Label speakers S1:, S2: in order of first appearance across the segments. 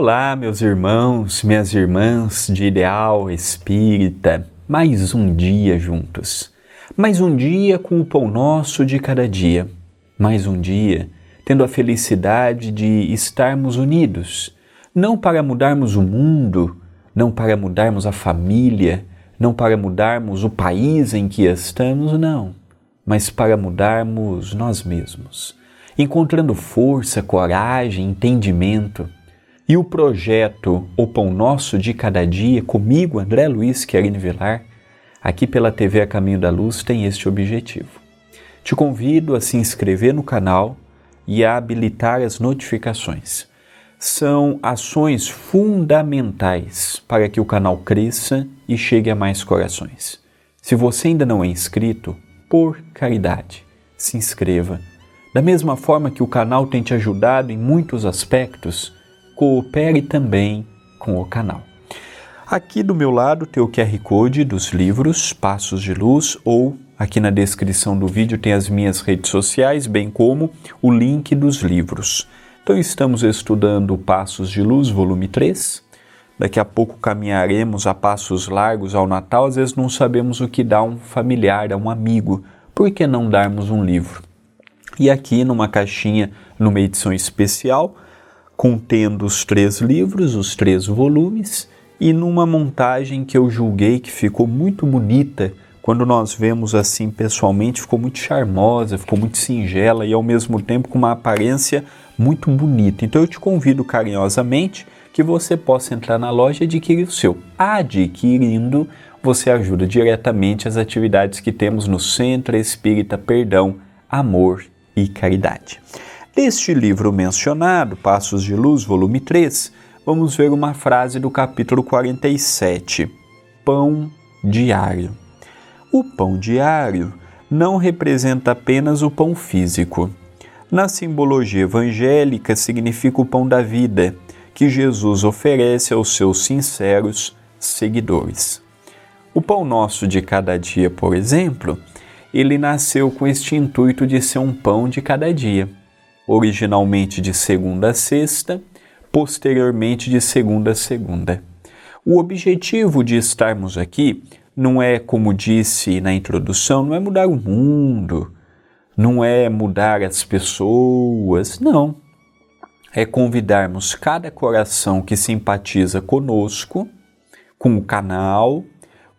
S1: Olá, meus irmãos, minhas irmãs de ideal espírita, mais um dia juntos. Mais um dia com o pão nosso de cada dia. Mais um dia tendo a felicidade de estarmos unidos, não para mudarmos o mundo, não para mudarmos a família, não para mudarmos o país em que estamos, não, mas para mudarmos nós mesmos, encontrando força, coragem, entendimento e o projeto O Pão Nosso de Cada Dia, comigo, André Luiz Querine Vilar, aqui pela TV A Caminho da Luz, tem este objetivo. Te convido a se inscrever no canal e a habilitar as notificações. São ações fundamentais para que o canal cresça e chegue a mais corações. Se você ainda não é inscrito, por caridade, se inscreva. Da mesma forma que o canal tem te ajudado em muitos aspectos, coopere também com o canal. Aqui do meu lado tem o QR Code dos livros Passos de Luz ou aqui na descrição do vídeo tem as minhas redes sociais, bem como o link dos livros. Então estamos estudando Passos de Luz, volume 3. Daqui a pouco caminharemos a passos largos ao Natal, às vezes não sabemos o que dá um familiar, a um amigo. Por que não darmos um livro? E aqui numa caixinha, numa edição especial, contendo os três livros, os três volumes, e numa montagem que eu julguei que ficou muito bonita. Quando nós vemos assim pessoalmente, ficou muito charmosa, ficou muito singela e ao mesmo tempo com uma aparência muito bonita. Então eu te convido carinhosamente que você possa entrar na loja e adquirir o seu. Adquirindo, você ajuda diretamente as atividades que temos no Centro Espírita Perdão, Amor e Caridade. Neste livro mencionado, Passos de Luz, volume 3, vamos ver uma frase do capítulo 47, Pão diário. O pão diário não representa apenas o pão físico. Na simbologia evangélica, significa o pão da vida que Jesus oferece aos seus sinceros seguidores. O pão nosso de cada dia, por exemplo, ele nasceu com este intuito de ser um pão de cada dia originalmente de segunda a sexta, posteriormente de segunda a segunda. O objetivo de estarmos aqui não é, como disse na introdução, não é mudar o mundo, não é mudar as pessoas, não. É convidarmos cada coração que simpatiza conosco, com o canal,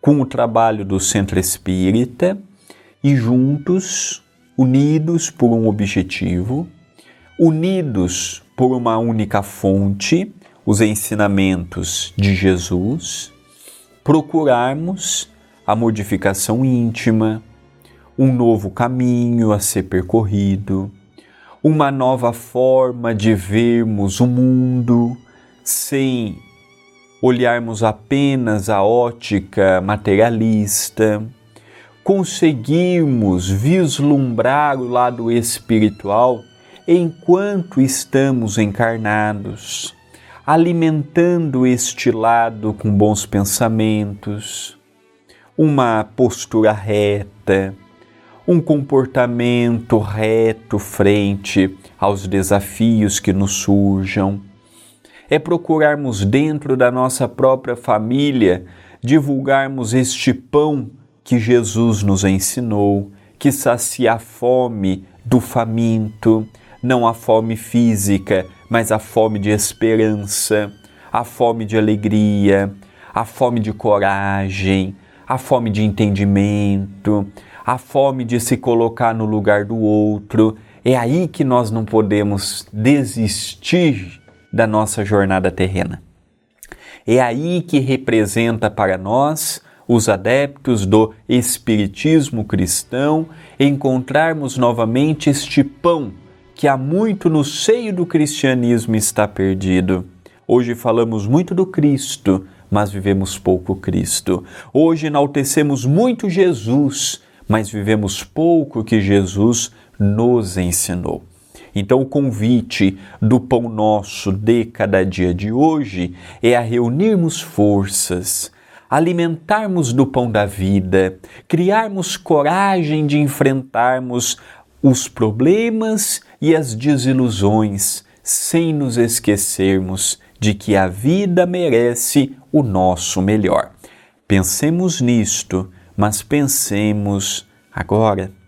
S1: com o trabalho do Centro Espírita e juntos, unidos por um objetivo, unidos por uma única fonte, os ensinamentos de Jesus, procurarmos a modificação íntima, um novo caminho a ser percorrido, uma nova forma de vermos o mundo sem olharmos apenas a ótica materialista, conseguirmos vislumbrar o lado espiritual enquanto estamos encarnados, alimentando este lado com bons pensamentos, uma postura reta, um comportamento reto frente aos desafios que nos surjam. É procurarmos dentro da nossa própria família divulgarmos este pão que Jesus nos ensinou, que sacia a fome do faminto, não a fome física, mas a fome de esperança, a fome de alegria, a fome de coragem, a fome de entendimento, a fome de se colocar no lugar do outro. É aí que nós não podemos desistir da nossa jornada terrena. É aí que representa para nós, os adeptos do Espiritismo cristão, encontrarmos novamente este pão que há muito no seio do cristianismo está perdido. Hoje falamos muito do Cristo, mas vivemos pouco Cristo. Hoje enaltecemos muito Jesus, mas vivemos pouco que Jesus nos ensinou. Então, o convite do pão nosso de cada dia de hoje é a reunirmos forças, alimentarmos do pão da vida, criarmos coragem de enfrentarmos os problemas e as desilusões sem nos esquecermos de que a vida merece o nosso melhor. Pensemos nisto, mas pensemos agora.